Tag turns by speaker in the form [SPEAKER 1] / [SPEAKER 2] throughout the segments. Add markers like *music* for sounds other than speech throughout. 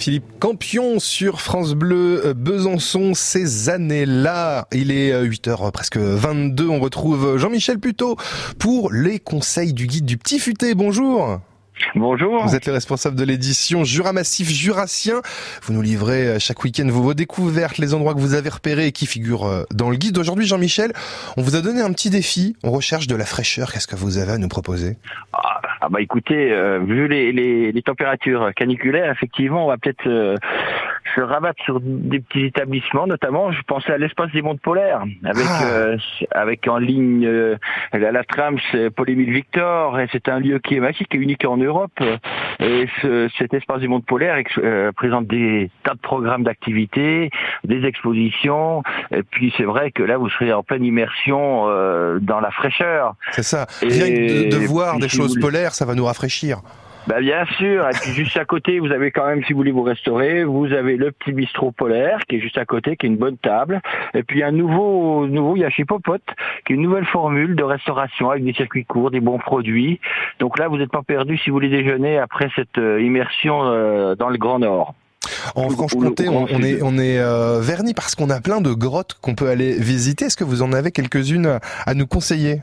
[SPEAKER 1] Philippe Campion sur France Bleu euh, Besançon ces années-là. Il est 8h euh, presque 22. On retrouve Jean-Michel Puteau pour les conseils du guide du petit futé. Bonjour.
[SPEAKER 2] Bonjour.
[SPEAKER 1] Vous êtes le responsable de l'édition Jura Massif Jurassien. Vous nous livrez euh, chaque week-end vos découvertes, les endroits que vous avez repérés et qui figurent dans le guide. Aujourd'hui, Jean-Michel, on vous a donné un petit défi. On recherche de la fraîcheur. Qu'est-ce que vous avez à nous proposer?
[SPEAKER 2] Ah, ah bah écoutez, euh, vu les, les, les, températures caniculaires, effectivement, on va peut-être euh, se rabattre sur des petits établissements, notamment, je pensais à l'espace des mondes polaires, avec ah. euh, avec en ligne la, la tram, c'est Polémile Victor, et c'est un lieu qui est magique et unique en Europe. Et ce, cet espace des mondes polaires présente des tas de programmes d'activités, des expositions, et puis c'est vrai que là, vous serez en pleine immersion dans la fraîcheur.
[SPEAKER 1] C'est ça. Rien que de, de voir des choses polaires ça va nous rafraîchir.
[SPEAKER 2] Bah bien sûr, et puis juste à côté, vous avez quand même, si vous voulez vous restaurer, vous avez le petit bistrot polaire qui est juste à côté, qui est une bonne table, et puis un nouveau, nouveau Yachipopote, qui est une nouvelle formule de restauration avec des circuits courts, des bons produits. Donc là, vous n'êtes pas perdu si vous voulez déjeuner après cette euh, immersion euh, dans le Grand Nord.
[SPEAKER 1] En Franche-Comté, on, est, on est euh, verni parce qu'on a plein de grottes qu'on peut aller visiter. Est-ce que vous en avez quelques-unes à nous conseiller?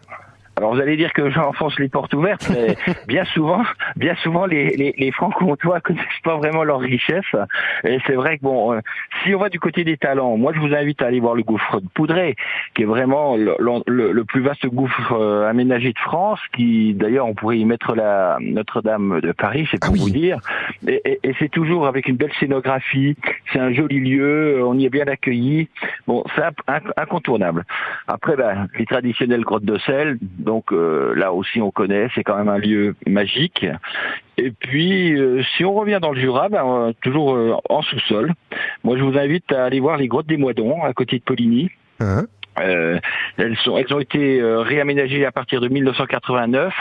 [SPEAKER 2] Alors vous allez dire que j'enfonce les portes ouvertes, mais *laughs* bien souvent, bien souvent les, les, les francs-comtois *laughs* connaissent pas vraiment leur richesse. Et c'est vrai que bon, euh, si on va du côté des talents, moi je vous invite à aller voir le gouffre de Poudré, qui est vraiment le, le, plus vaste gouffre euh, aménagé de France, qui d'ailleurs on pourrait y mettre la Notre-Dame de Paris, c'est pour ah vous dire. Et, et, et c'est toujours avec une belle scénographie, c'est un joli lieu, on y est bien accueilli. Bon, c'est incontournable. Après, ben, les traditionnelles grottes de sel donc euh, là aussi on connaît, c'est quand même un lieu magique. Et puis euh, si on revient dans le Jura, ben, euh, toujours en sous-sol, moi je vous invite à aller voir les grottes des Moidons à côté de Poligny. Hein? Elles, sont, elles ont été réaménagées à partir de 1989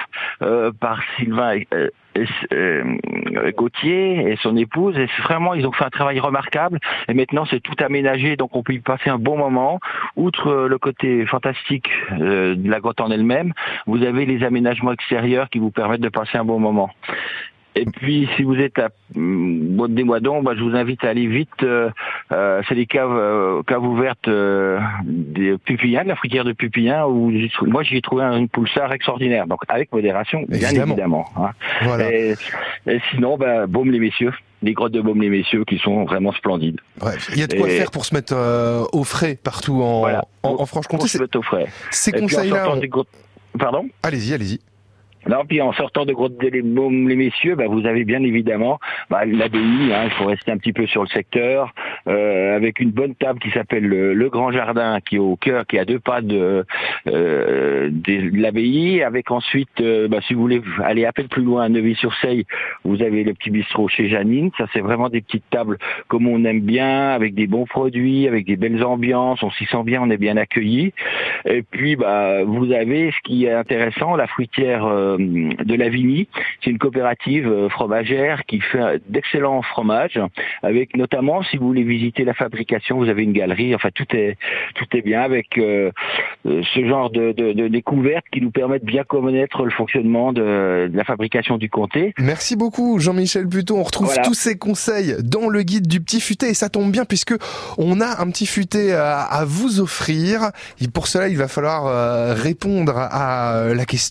[SPEAKER 2] par Sylvain euh, Gauthier et son épouse. Et vraiment, ils ont fait un travail remarquable. Et maintenant, c'est tout aménagé, donc on peut y passer un bon moment. Outre le côté fantastique euh, de la grotte en elle-même, vous avez les aménagements extérieurs qui vous permettent de passer un bon moment. Et puis, si vous êtes à Boîte des Moidons, bah, je vous invite à aller vite. Euh, euh c'est les caves, euh, caves ouvertes euh, des Pupillins, de la fruitière de Pupillins, où moi j'y ai trouvé un pulsar extraordinaire. Donc avec modération, bien évidemment. Hein. Voilà. Et, sinon, bah, Baume les Messieurs les grottes de Baume les Messieurs qui sont vraiment splendides.
[SPEAKER 1] Bref, il y a de quoi faire pour se mettre au frais partout en, en, Franche-Comté.
[SPEAKER 2] se mettre au frais.
[SPEAKER 1] Ces conseils-là.
[SPEAKER 2] Pardon?
[SPEAKER 1] Allez-y, allez-y.
[SPEAKER 2] Non, puis en sortant de Grotte des les messieurs, bah, vous avez bien évidemment bah, l'abbaye. Hein, il faut rester un petit peu sur le secteur, euh, avec une bonne table qui s'appelle le, Grand Jardin, qui est au cœur, qui a deux pas de, euh, de l'abbaye. Avec ensuite, euh, bah, si vous voulez aller à peine plus loin, à Neuville-sur-Seille, vous avez le petit bistrot chez Janine. Ça, c'est vraiment des petites tables comme on aime bien, avec des bons produits, avec des belles ambiances. On s'y sent bien, on est bien accueilli. Et puis, bah, vous avez ce qui est intéressant, la fruitière de Lavigny. C'est une coopérative euh, fromagère qui fait d'excellents fromages, avec notamment, si vous voulez visiter la fabrication, vous avez une galerie. Enfin, tout est tout est bien avec euh, euh, ce genre de, de, découvertes qui nous permettent de bien connaître le fonctionnement de, la fabrication du comté.
[SPEAKER 1] Merci beaucoup, Jean-Michel Buton. On retrouve tous ces conseils dans le guide du petit futé et ça tombe bien puisque on a un petit futé à, à vous offrir. Et pour cela, il va falloir répondre à la question